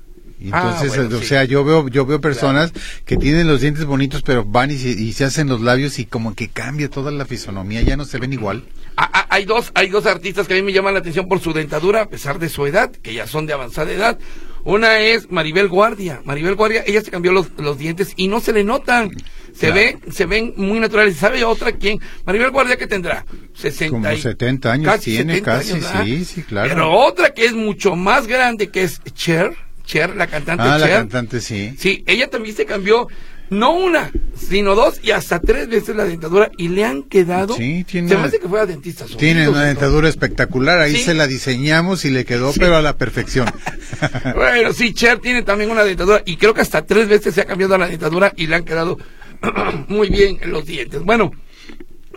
Ah, entonces, o sea, yo veo, yo veo personas que tienen los dientes bonitos, pero van y se, hacen los labios y como que cambia toda la fisonomía, ya no se ven igual. Ah, ah, hay dos, hay dos artistas que a mí me llaman la atención por su dentadura, a pesar de su edad, que ya son de avanzada edad. Una es Maribel Guardia. Maribel Guardia, ella se cambió los, los dientes y no se le notan. Se ve, se ven muy naturales. ¿Sabe otra quién? Maribel Guardia que tendrá 60 Como y- 70 años casi tiene, 70 casi, años, sí, sí, claro. Pero otra que es mucho más grande, que es Cher, Cher, la cantante ah, la cantante sí. Sí, ella también se cambió, no una, sino dos y hasta tres veces la dentadura y le han quedado. Sí, tiene Se me una- hace que fuera dentista. Tiene una dentadura espectacular, ahí Sí. se la diseñamos y le quedó Sí. pero a la perfección. Bueno, sí, Cher tiene también una dentadura y creo que hasta tres veces se ha cambiado la dentadura y le han quedado muy bien los dientes. Bueno,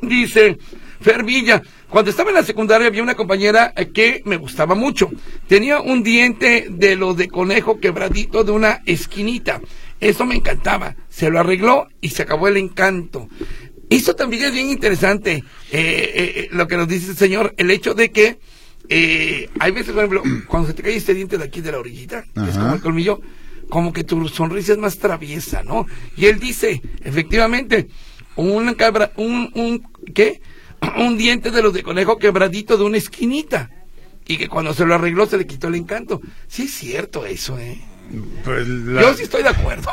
dice Fer Villa, cuando estaba en la secundaria había una compañera eh, que me gustaba mucho. Tenía un diente de los de conejo quebradito de una esquinita. Eso me encantaba. Se lo arregló y se acabó el encanto. Esto también es bien interesante, eh, eh, eh, lo que nos dice el señor, el hecho de que eh, hay veces, por ejemplo, cuando se te cae este diente de aquí de la orillita, es como el colmillo, como que tu sonrisa es más traviesa, ¿no? Y él dice, efectivamente, un cabra, un, un, ¿qué? Un diente de los de conejo quebradito de una esquinita. Y que cuando se lo arregló se le quitó el encanto. Sí es cierto eso, ¿eh? Pues la- Yo sí estoy de acuerdo.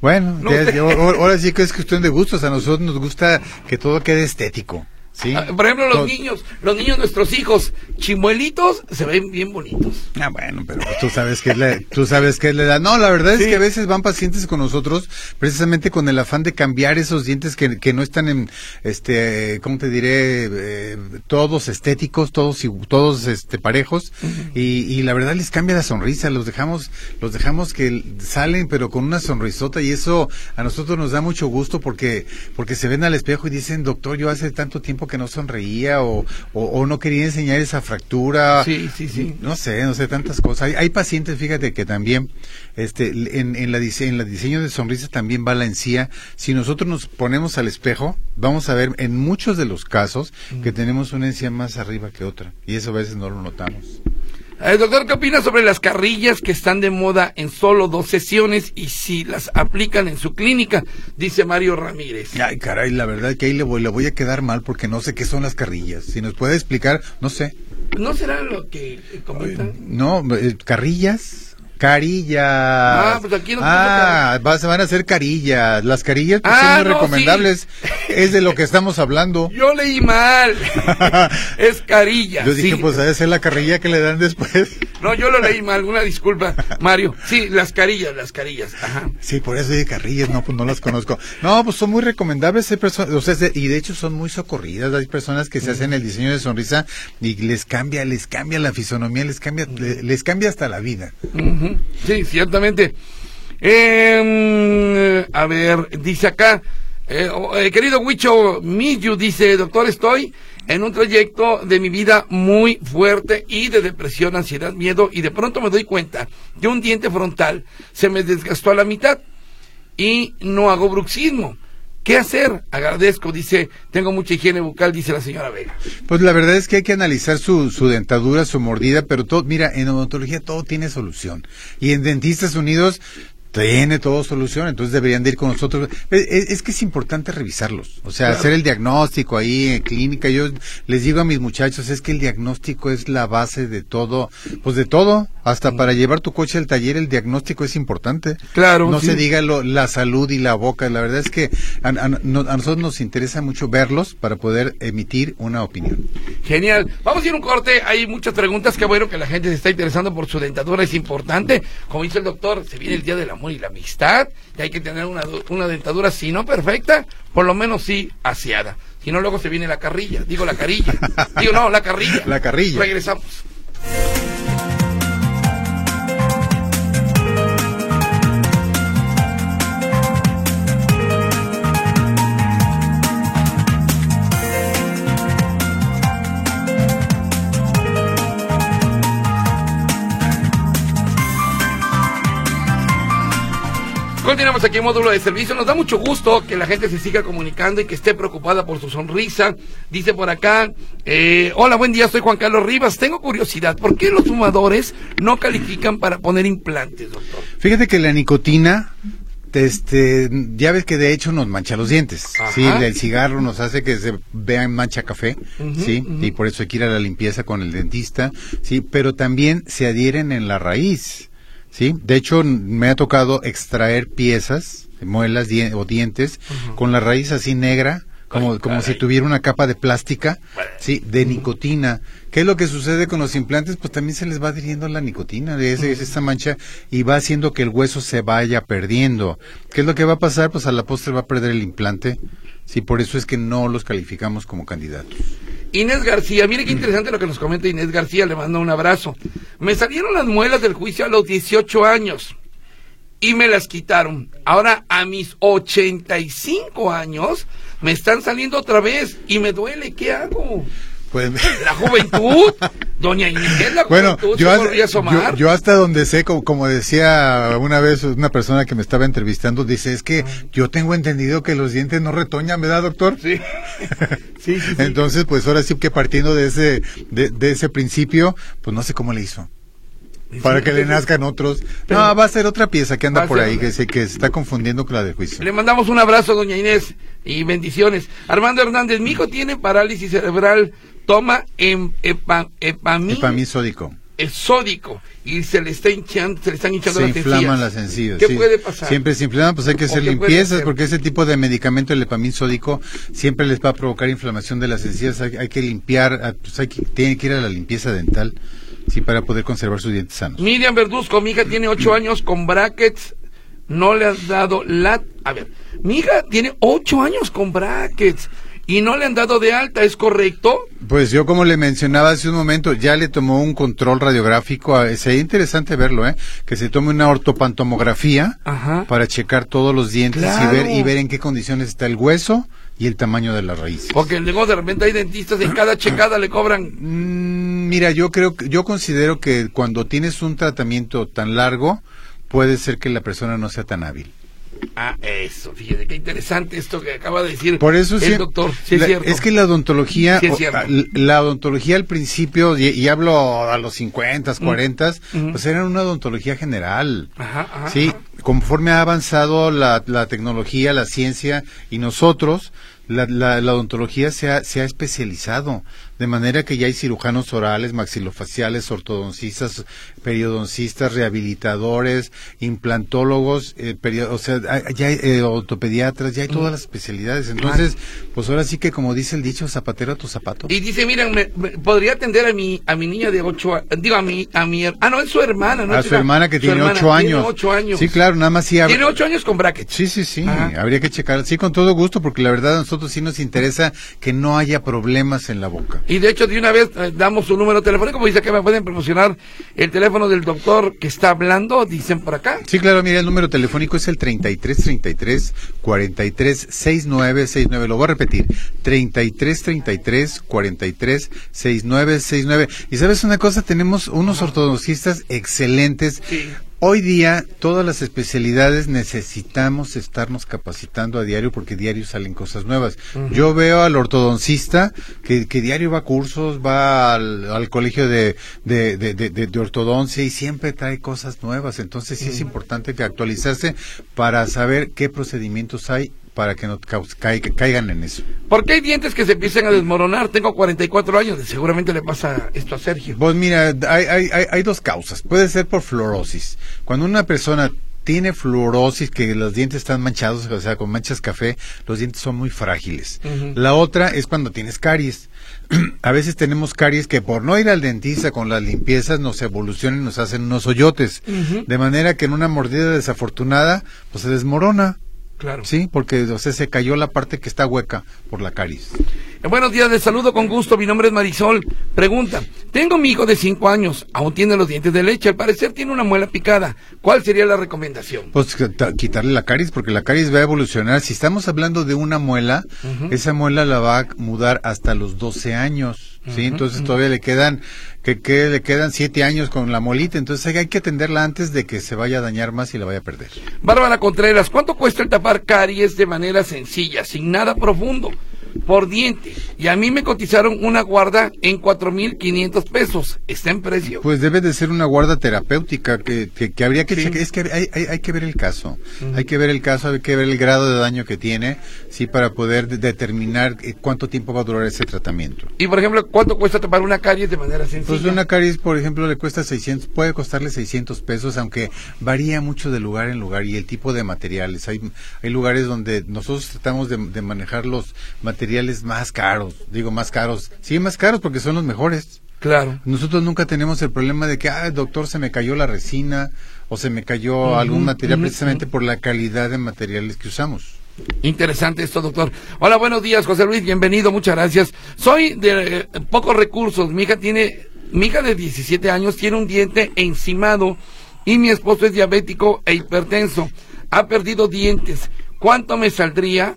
Bueno, No ya- ahora sí que es cuestión de gustos. A nosotros nos gusta que todo quede estético. ¿Sí? Ah, Por ejemplo, los niños, los niños, nuestros hijos, chimuelitos, se ven bien bonitos. Ah, bueno, pero tú sabes que es la, tú sabes que es la edad. No, la verdad Sí. es que a veces van pacientes con nosotros precisamente con el afán de cambiar esos dientes que, que no están en, este, ¿cómo te diré? Eh, todos estéticos, todos, todos, este, parejos. y, y la verdad les cambia la sonrisa. Los dejamos, los dejamos que salen pero con una sonrisota y eso a nosotros nos da mucho gusto porque, porque se ven al espejo y dicen, doctor, yo hace tanto tiempo que no sonreía o, o, o no quería enseñar esa fractura. Sí, sí, sí. No sé, no sé, tantas cosas. Hay, hay pacientes, fíjate, que también este, en, en, la, en la diseño de sonrisa también va la encía. Si nosotros nos ponemos al espejo, vamos a ver en muchos de los casos que tenemos una encía más arriba que otra. Y eso a veces no lo notamos. Eh, doctor, ¿qué opina sobre las carrillas que están de moda en solo dos sesiones y si las aplican en su clínica? Dice Mario Ramírez. Ay, caray, la verdad que ahí le voy, le voy a quedar mal porque no sé qué son las carrillas. Si nos puede explicar, no sé. ¿No será lo que eh, comentan? No, eh, carrillas. Carillas. Ah, pues aquí Ah, van a hacer carillas. Las carillas pues, Ah, son muy no, recomendables. Es de lo que estamos hablando. Yo leí mal. es carilla. Yo dije, sí. pues debe ser la carrilla que le dan después. No, yo lo leí mal. Una disculpa, Mario. Sí, las carillas, las carillas. Ajá. Sí, por eso dije carrillas, no, pues no las conozco. No, pues son muy recomendables, hay personas, o sea, y de hecho son muy socorridas. Hay personas que se hacen el diseño de sonrisa y les cambia, les cambia la fisonomía, les cambia, le- les cambia hasta la vida. Sí, ciertamente. Eh, a ver, dice acá, eh, oh, eh, querido Huicho Miyu, dice, doctor, estoy en un trayecto de mi vida muy fuerte y de depresión, ansiedad, miedo, y de pronto me doy cuenta que un diente frontal se me desgastó a la mitad y no hago bruxismo. ¿Qué hacer? Agradezco, dice, tengo mucha higiene bucal, dice la señora Vega. Pues la verdad es que hay que analizar su, su dentadura, su mordida, pero todo, mira, en odontología todo tiene solución. Y en Dentistas Unidos tiene todo solución, entonces deberían de ir con nosotros. Es, es- es que es importante revisarlos, o sea, Claro. hacer el diagnóstico ahí en clínica. Yo les digo a mis muchachos, es que el diagnóstico es la base de todo, pues de todo, hasta para llevar tu coche al taller, el diagnóstico es importante. Claro, No sí. se diga lo- la salud y la boca, la verdad es que a, a- no- a nosotros nos interesa mucho verlos para poder emitir una opinión. Genial. Vamos a ir un corte. Hay muchas preguntas. Qué bueno que la gente se está interesando por su dentadura. Es importante. Como dice el doctor, se viene el Día del Amor y la Amistad. Y hay que tener una, una dentadura, si no perfecta, por lo menos sí aseada. Si no, luego se viene la carrilla. Digo la carilla. Digo, no, la carrilla. La carrilla. Regresamos. Continuamos aquí en módulo de servicio. Nos da mucho gusto que la gente se siga comunicando y que esté preocupada por su sonrisa. Dice por acá, eh, hola, buen día, soy Juan Carlos Rivas. Tengo curiosidad, ¿por qué los fumadores no califican para poner implantes, doctor? Fíjate que la nicotina este, ya ves que de hecho nos mancha los dientes. Ajá. Sí, el, cigarro nos hace que se vean mancha café, sí, y por eso hay que ir a la limpieza con el dentista, sí, pero también se adhieren en la raíz, sí. De hecho, me ha tocado extraer piezas, muelas o dientes, con la raíz así negra, como, Ay, como si tuviera una capa de plástica, sí, de nicotina. ¿Qué es lo que sucede con los implantes? Pues también se les va adhiriendo la nicotina, de ese- es esa mancha, y va haciendo que el hueso se vaya perdiendo. ¿Qué es lo que va a pasar? Pues a la postre va a perder el implante. Sí, por eso es que no los calificamos como candidatos. Inés García, mire qué interesante lo que nos comenta Inés García, le mando un abrazo. Me salieron las muelas del juicio a los 18 años y me las quitaron. Ahora a mis 85 años me están saliendo otra vez y me duele, ¿qué hago? Pues, La juventud, doña Inés, la Bueno, juventud yo, hasta- yo, yo hasta donde sé, como, como decía una vez una persona que me estaba entrevistando, dice, es que yo tengo entendido que los dientes no retoñan, ¿verdad, doctor? Sí. sí, sí, sí. Entonces, pues ahora sí que partiendo de ese, de, de ese principio, pues no sé cómo le hizo. Para que le nazcan otros. Pero- no, va a ser otra pieza que anda por ahí, que se, que se está confundiendo con la del juicio. Le mandamos un abrazo, doña Inés, y bendiciones. Armando Hernández, mi hijo tiene parálisis cerebral, toma em, epa, epamí, Epamisódico. es sódico, y se le está hinchando, se le están hinchando Se las inflaman encías. las encías. ¿Qué sí. puede pasar? Siempre se inflaman, pues hay que ¿O hacer limpiezas, porque ese tipo de medicamento, el epamisódico, siempre les va a provocar inflamación de las encías. Hay, hay que limpiar, pues hay que, tiene que ir a la limpieza dental, sí, para poder conservar sus dientes sanos. Miriam Verduzco, mi hija tiene ocho años con brackets, no le han dado la... A ver, mi hija tiene ocho años con brackets y no le han dado de alta, ¿es correcto? Pues yo como le mencionaba hace un momento, ya le tomó un control radiográfico, ah, sería interesante verlo, ¿eh? Que se tome una ortopantomografía Ajá. para checar todos los dientes Claro. y ver y ver en qué condiciones está el hueso y el tamaño de las raíces. Porque luego de repente hay dentistas en cada checada le cobran Mm, mira, yo creo que yo considero que cuando tienes un tratamiento tan largo puede ser que la persona no sea tan hábil. Ah, eso, fíjate, qué interesante esto que acaba de decir Por eso el sí, doctor. Sí, la- es cierto. es que la odontología, Sí, la odontología al principio, y, y hablo a los 50, 40, Ujú. pues era una odontología general. Ajá, ajá, Sí, ajá. conforme ha avanzado la, la tecnología, la ciencia y nosotros, la, la- la odontología se ha, se ha especializado, de manera que ya hay cirujanos orales, maxilofaciales, ortodoncistas, periodoncistas, rehabilitadores, implantólogos, eh, o sea, ya hay eh, ortopediatras, ya hay todas las especialidades. Entonces, pues ahora sí que como dice el dicho, zapatero a tu zapato. Y dice, miren, me, me- podría atender a mi a mi niña de ocho digo a mi a mi ah no es su hermana, no a su hermana que su tiene hermana, ocho años. Tiene ocho años. Sí, claro, nada más sí Tiene ocho años con brackets. Sí, sí, sí, Ajá. habría que checar, sí, con todo gusto, porque la verdad a nosotros sí nos interesa que no haya problemas en la boca. Y de hecho, de una vez eh, damos su número telefónico, como dice que me pueden promocionar el teléfono del doctor que está hablando, dicen por acá. Sí, claro, mira, el número telefónico es el 3333 436969. Lo voy a repetir, 3333 436969. Y sabes una cosa, tenemos unos ortodoncistas excelentes. Sí. Hoy día, todas las especialidades necesitamos estarnos capacitando a diario porque diario salen cosas nuevas. Yo veo al ortodoncista que, que diario va a cursos, va al, al colegio de, de, de, de- de- de ortodoncia y siempre trae cosas nuevas. Entonces sí es importante que actualizarse para saber qué procedimientos hay para que no caigan en eso. ¿Por qué hay dientes que se empiezan a desmoronar? Tengo 44 años, seguramente le pasa esto a Sergio. Pues mira, hay, hay, hay, hay dos causas. Puede ser por fluorosis. Cuando una persona tiene fluorosis, que los dientes están manchados, o sea, con manchas café, los dientes son muy frágiles. La otra es cuando tienes caries. A veces tenemos caries que por no ir al dentista con las limpiezas nos evolucionan y nos hacen unos hoyotes. De manera que en una mordida desafortunada, pues se desmorona. Claro. Sí, porque o sea, se cayó la parte que está hueca por la caries. Eh, Buenos días, les saludo con gusto. Mi nombre es Marisol. Pregunta: Tengo mi hijo de 5 años, aún tiene los dientes de leche. Al parecer tiene una muela picada. ¿Cuál sería la recomendación? Pues quita- quitarle la caries, porque la caries va a evolucionar. Si estamos hablando de una muela, esa muela la va a mudar hasta los 12 años. ¿Sí? Entonces todavía le quedan, que, que le quedan 7 años con la molita. Entonces hay, hay que atenderla antes de que se vaya a dañar más y la vaya a perder. Bárbara Contreras, ¿cuánto cuesta el tapar caries de manera sencilla, sin nada profundo? Por diente. y a mí me cotizaron una guarda en 4.500 pesos. ¿Está en precio? Pues debe de ser una guarda terapéutica que, que, habría que. Es que hay, hay, hay, que ver el caso. Hay que ver el caso, hay que ver el grado de daño que tiene, sí, para poder determinar eh, cuánto tiempo va a durar ese tratamiento. Y, por ejemplo, ¿cuánto cuesta tapar una caries de manera sencilla? Pues una caries, por ejemplo, le cuesta 600, puede costarle 600 pesos, aunque varía mucho de lugar en lugar y el tipo de materiales. Hay, hay lugares donde nosotros tratamos de, de manejar los materiales más caros, digo más caros, sí, más caros porque son los mejores. Claro. Nosotros nunca tenemos el problema de que, ah, doctor, se me cayó la resina o se me cayó algún material precisamente por la calidad de materiales que usamos. Interesante esto, doctor. Hola, buenos días, José Luis, bienvenido, muchas gracias. Soy de eh, pocos recursos, mi hija tiene, mi hija de 17 años tiene un diente encimado y mi esposo es diabético e hipertenso. Ha perdido dientes. ¿Cuánto me saldría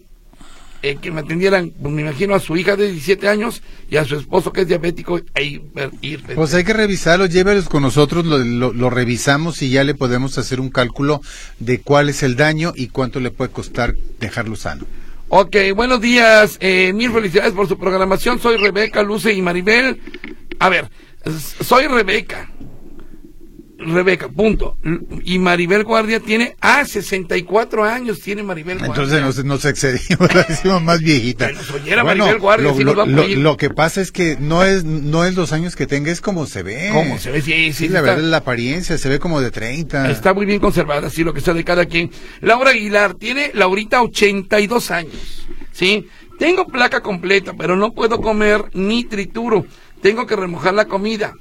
eh, que me atendieran, pues, me imagino, a su hija de 17 años y a su esposo que es diabético e hiper, Pues hay que revisarlo, llévelos con nosotros, lo, revisamos y ya le podemos hacer un cálculo de cuál es el daño y cuánto le puede costar dejarlo sano. Ok, buenos días, eh, mil felicidades por su programación, soy Rebeca, Luce y Maribel. A ver, soy Rebeca. Rebeca, punto. Y Maribel Guardia tiene, ah, 64 años tiene Maribel Guardia. Entonces nos, excedimos, la decimos más viejita. Bueno, Maribel Guardia, lo, que pasa es que no es, no es los años que tenga, es como se ve. Como se ve, sí, sí. la verdad es la apariencia, se ve como de 30. Está muy bien conservada, sí, lo que sea de cada quien. Laura Aguilar, tiene Laurita 82 años, ¿sí? Tengo placa completa, pero no puedo comer ni trituro. Tengo que remojar la comida.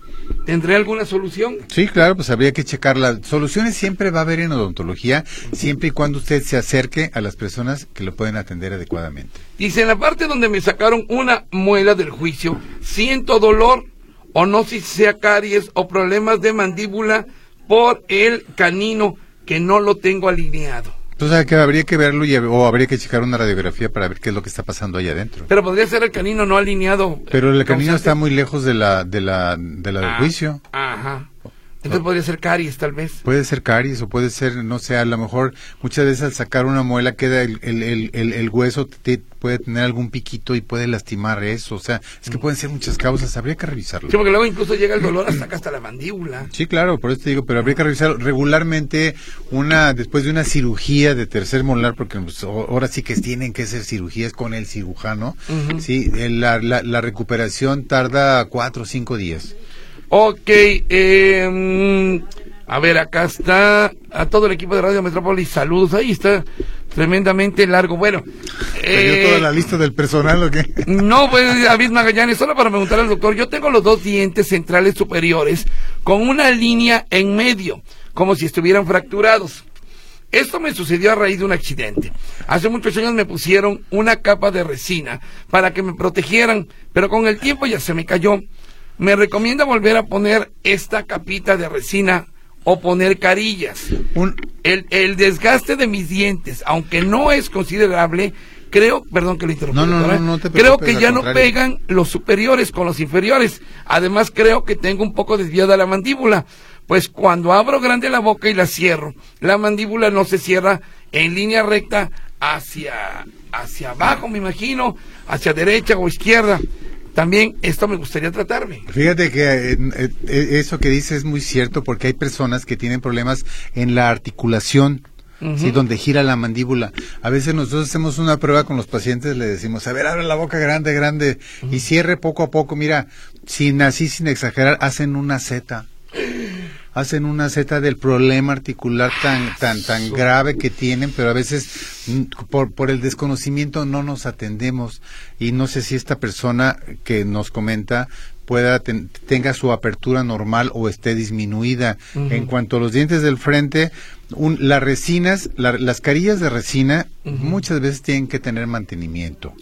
¿Tendré alguna solución? Sí, claro, pues habría que checarla. Soluciones siempre va a haber en odontología, siempre y cuando usted se acerque a las personas que lo pueden atender adecuadamente. Dice, en la parte donde me sacaron una muela del juicio, siento dolor o no si sea caries o problemas de mandíbula por el canino que no lo tengo alineado. Entonces que habría que verlo y, o habría que checar una radiografía para ver qué es lo que está pasando ahí adentro. Pero podría ser el canino no alineado. Pero el canino está muy lejos de la de la de la del ah, juicio. Ajá. Entonces podría ser caries, tal vez. Puede ser caries o puede ser, no sé, a lo mejor muchas veces al sacar una muela queda el, el, el, el hueso, te, puede tener algún piquito y puede lastimar eso. O sea, es que mm. pueden ser muchas causas, habría que revisarlo. Sí, porque luego incluso llega el dolor hasta acá, hasta la mandíbula. Sí, claro, por eso te digo, pero habría que revisarlo regularmente una después de una cirugía de tercer molar, porque pues, ahora sí que tienen que ser cirugías con el cirujano. Sí, la, la, la recuperación tarda cuatro o cinco días. Ok, eh, a ver, acá está a todo el equipo de Radio Metrópolis, saludos, ahí está tremendamente largo. Bueno, eh, toda la lista del personal o qué? No, pues David Magallanes, solo para preguntar al doctor, yo tengo los dos dientes centrales superiores con una línea en medio, como si estuvieran fracturados. Esto me sucedió a raíz de un accidente. Hace muchos años me pusieron una capa de resina para que me protegieran, pero con el tiempo ya se me cayó me recomienda volver a poner esta capita de resina o poner carillas. El, el, desgaste de mis dientes, aunque no es considerable, creo, perdón que lo interrumpa, no, no, creo que ya no pegan los superiores con los inferiores. Además, creo que tengo un poco desviada la mandíbula, pues cuando abro grande la boca y la cierro, la mandíbula no se cierra en línea recta hacia, hacia abajo, me imagino, hacia derecha o izquierda también esto me gustaría tratarme. Fíjate que eh, eh, eh, eso que dice es muy cierto porque hay personas que tienen problemas en la articulación. ¿sí? donde gira la mandíbula. A veces nosotros hacemos una prueba con los pacientes, le decimos, a ver, abre la boca grande, grande, y cierre poco a poco. Mira, sin así, sin exagerar, hacen una Z hacen una Z del problema articular tan tan tan grave que tienen, pero a veces mm, por por el desconocimiento no nos atendemos. Y no sé si esta persona que nos comenta pueda tenga su apertura normal o esté disminuida. En cuanto a los dientes del frente, las resinas, las carillas de resina muchas veces tienen que tener mantenimiento.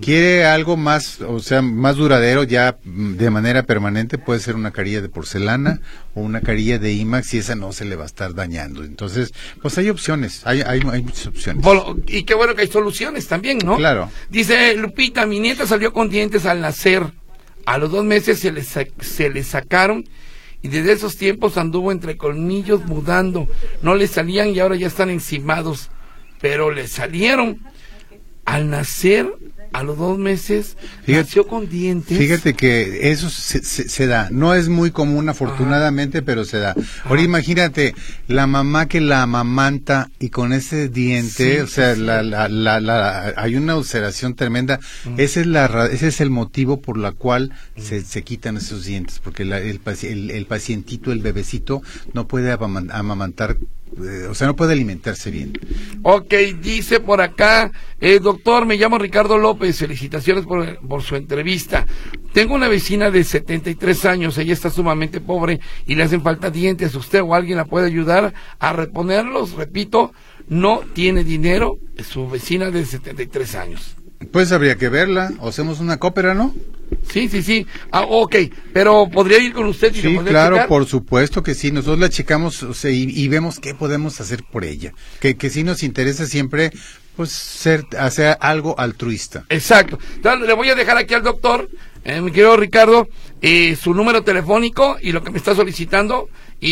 Quiere algo más, o sea, más duradero ya mm, de manera permanente, puede ser una carilla de porcelana o una carilla de IMAX y esa no se le va a estar dañando. Entonces, pues hay opciones, hay, hay, hay muchas opciones. y qué bueno que hay soluciones también, ¿no? Claro. Dice Lupita, mi nieta salió con dientes al nacer a los dos meses se le, se sacaron y desde esos tiempos anduvo entre colmillos mudando. No le salían y ahora ya están encimados. Pero le salieron al nacer a los dos meses Fíjate- nació con dientes. Fíjate que eso se, se- se da. No es muy común, afortunadamente, pero se da. Ahora imagínate, la mamá que la amamanta y con ese diente, Sí, o sea, sí. La, la, la, la- hay una ulceración tremenda. Ese, es la, ese es el motivo por la cual se, se quitan esos dientes, porque la- el, paci- el, el pacientito, el bebecito, no puede amaman- amamantar, eh, o sea, no puede alimentarse bien. Ok, dice por acá, eh, doctor, me llamo Ricardo López, felicitaciones por, por su entrevista. Tengo una vecina de 73 años, ella está sumamente pobre y le hacen falta dientes. ¿Usted o alguien la puede ayudar a reponerlos? Repito, no tiene dinero, su vecina de 73 años. Pues habría que verla, o hacemos una cópera, ¿no? Sí, sí, sí. Ah, ok, pero ¿podría ir con usted? y se Sí, claro, checar? por supuesto que sí. Nosotros la checamos o sea, y, y vemos qué podemos hacer por ella. Que, que sí nos interesa siempre, pues, ser, hacer algo altruista. Exacto. Entonces, le voy a dejar aquí al doctor, eh, mi querido Ricardo, eh, su número telefónico y lo que me está solicitando. Y,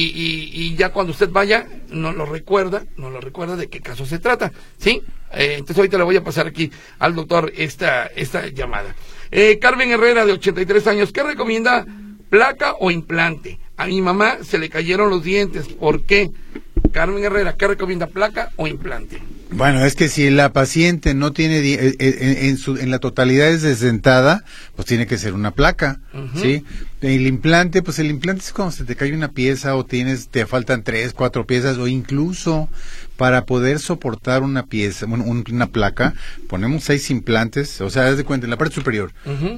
y, ya cuando usted vaya, nos lo recuerda, nos lo recuerda de qué caso se trata. ¿Sí? Eh, entonces ahorita le voy a pasar aquí al doctor esta, esta llamada. Eh, Carmen Herrera, de 83 años, ¿qué recomienda? ¿Placa o implante? A mi mamá se le cayeron los dientes. ¿Por qué? Carmen Herrera, ¿qué recomienda? ¿Placa o implante? Bueno, es que si la paciente no tiene, eh, eh, en, en su, en la totalidad es desdentada, pues tiene que ser una placa. ¿sí? El implante, pues el implante es cuando se te cae una pieza o tienes, te faltan tres, cuatro piezas o incluso para poder soportar una pieza, bueno, un- una placa, ponemos seis implantes, o sea, haz de cuenta, en la parte superior,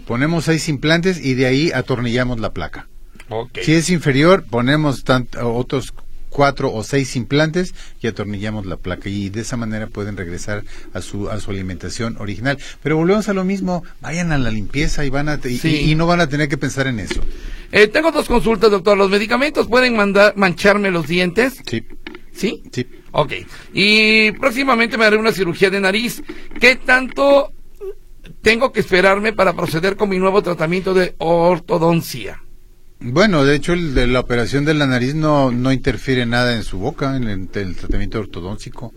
ponemos seis implantes y de ahí atornillamos la placa. Ok. Si es inferior, ponemos tant- otros cuatro o seis implantes y atornillamos la placa y de esa manera pueden regresar a su a su alimentación original. Pero volvemos a lo mismo, vayan a la limpieza y van a y, Sí. y- y no van a tener que pensar en eso. Eh, tengo dos consultas, doctor. ¿Los medicamentos pueden mandar, mancharme los dientes? Sí, ¿Sí? sí. Ok. Y próximamente me haré una cirugía de nariz. ¿Qué tanto tengo que esperarme para proceder con mi nuevo tratamiento de ortodoncia? Bueno, de hecho, el de la operación de la nariz no, no interfiere nada en su boca, en el, el tratamiento ortodóntico.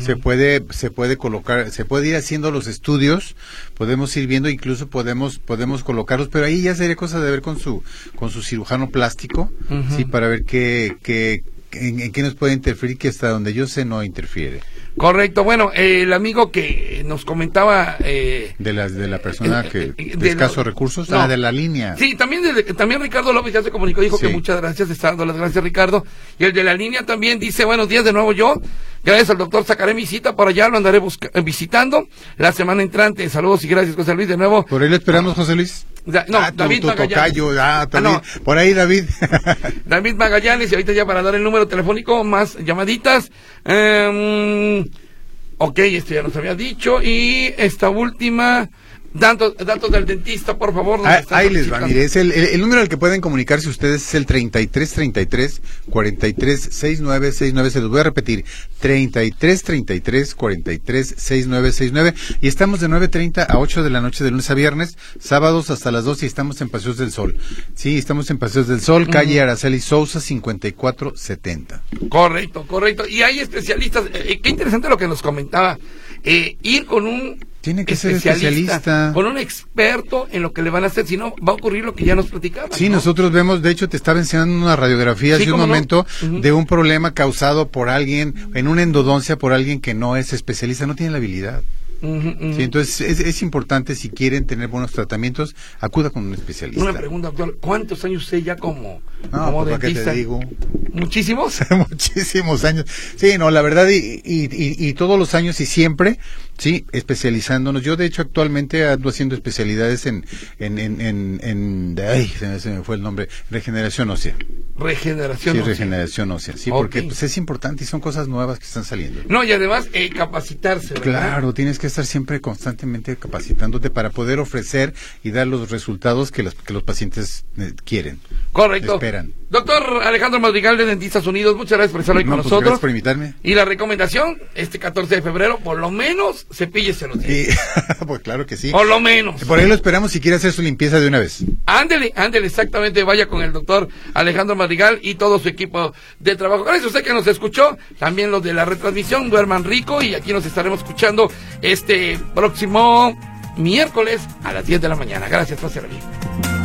Se puede, se puede colocar, se puede ir haciendo los estudios, podemos ir viendo, incluso podemos, podemos colocarlos, pero ahí ya sería cosa de ver con su, con su cirujano plástico, sí, para ver qué, qué, en, en qué nos puede interferir, que hasta donde yo sé no interfiere. Correcto. Bueno, eh, el amigo que nos comentaba... Eh, De la, de la persona Eh, que, eh, de, de escasos recursos, no. ah, de la línea. Sí, también, desde- también Ricardo López ya se comunicó, dijo Sí. que muchas gracias, está dando las gracias Ricardo. Y el de la línea también dice, buenos días de nuevo yo. Gracias al doctor, sacaré mi cita por allá, lo andaré eh, visitando la semana entrante. Saludos y gracias, José Luis, de nuevo. Por ahí lo esperamos, José Luis. Da- no, ah, David tu Magallanes. tocayo, ah, también. no. Por ahí, David. David Magallanes, y ahorita ya para dar el número telefónico, más llamaditas. Em, ok, esto ya nos había dicho. Y esta última, datos, datos del dentista, por favor. Ah, ahí les va, mire, es el, el, el número al que pueden comunicarse ustedes es el 3333 436969, se los voy a repetir, 3333 436969 y estamos de 9.30 a 8 de la noche de lunes a viernes, sábados hasta las 2 y estamos en Paseos del Sol. Sí, estamos en Paseos del Sol, calle Araceli Sousa 5470. Correcto, correcto. Y hay especialistas. eh, eh, qué interesante lo que nos comentaba. Eh, ir con un Tiene que ser especialista. con un experto en lo que le van a hacer, si no va a ocurrir lo que ya nos platicaba. Sí, ¿no? nosotros vemos, de hecho te estaba enseñando una radiografía Sí, hace un no. momento de un problema causado por alguien, en una endodoncia por alguien que no es especialista, no tiene la habilidad. Sí, entonces es, es importante si quieren tener buenos tratamientos, acuda con un especialista. Una pregunta, doctor. ¿Cuántos años usted ya como, No, como pues, ¿para qué dentista? te digo? ¿Muchísimos? Muchísimos años. Sí, no, la verdad, y, y, y- y todos los años y siempre, sí, especializándonos. Yo, de hecho, actualmente ando haciendo especialidades en, en, en, en, en- ay, se me, fue el nombre, regeneración ósea. Regeneración. Sí, ósea. regeneración ósea. Sí, porque pues, es importante y son cosas nuevas que están saliendo. No, y además eh, capacitarse. ¿verdad? Claro, tienes que estar siempre constantemente capacitándote para poder ofrecer y dar los resultados que los, que los pacientes eh, quieren. Correcto. Esperan. Doctor Alejandro Madrigal de Dentistas Unidos, muchas gracias por estar hoy No, con pues, nosotros. gracias por invitarme. Y la recomendación, este 14 de febrero, por lo menos, cepíllese los dientes. Y, pues claro que sí. Por lo menos. Por ahí lo esperamos si quiere hacer su limpieza de una vez. Ándele, ándele, exactamente, vaya con el doctor Alejandro Madrigal y todo su equipo de trabajo. Gracias a usted que nos escuchó, también los de la retransmisión, duerman rico y aquí nos estaremos escuchando este próximo miércoles a las 10 de la mañana. Gracias, pásela bien.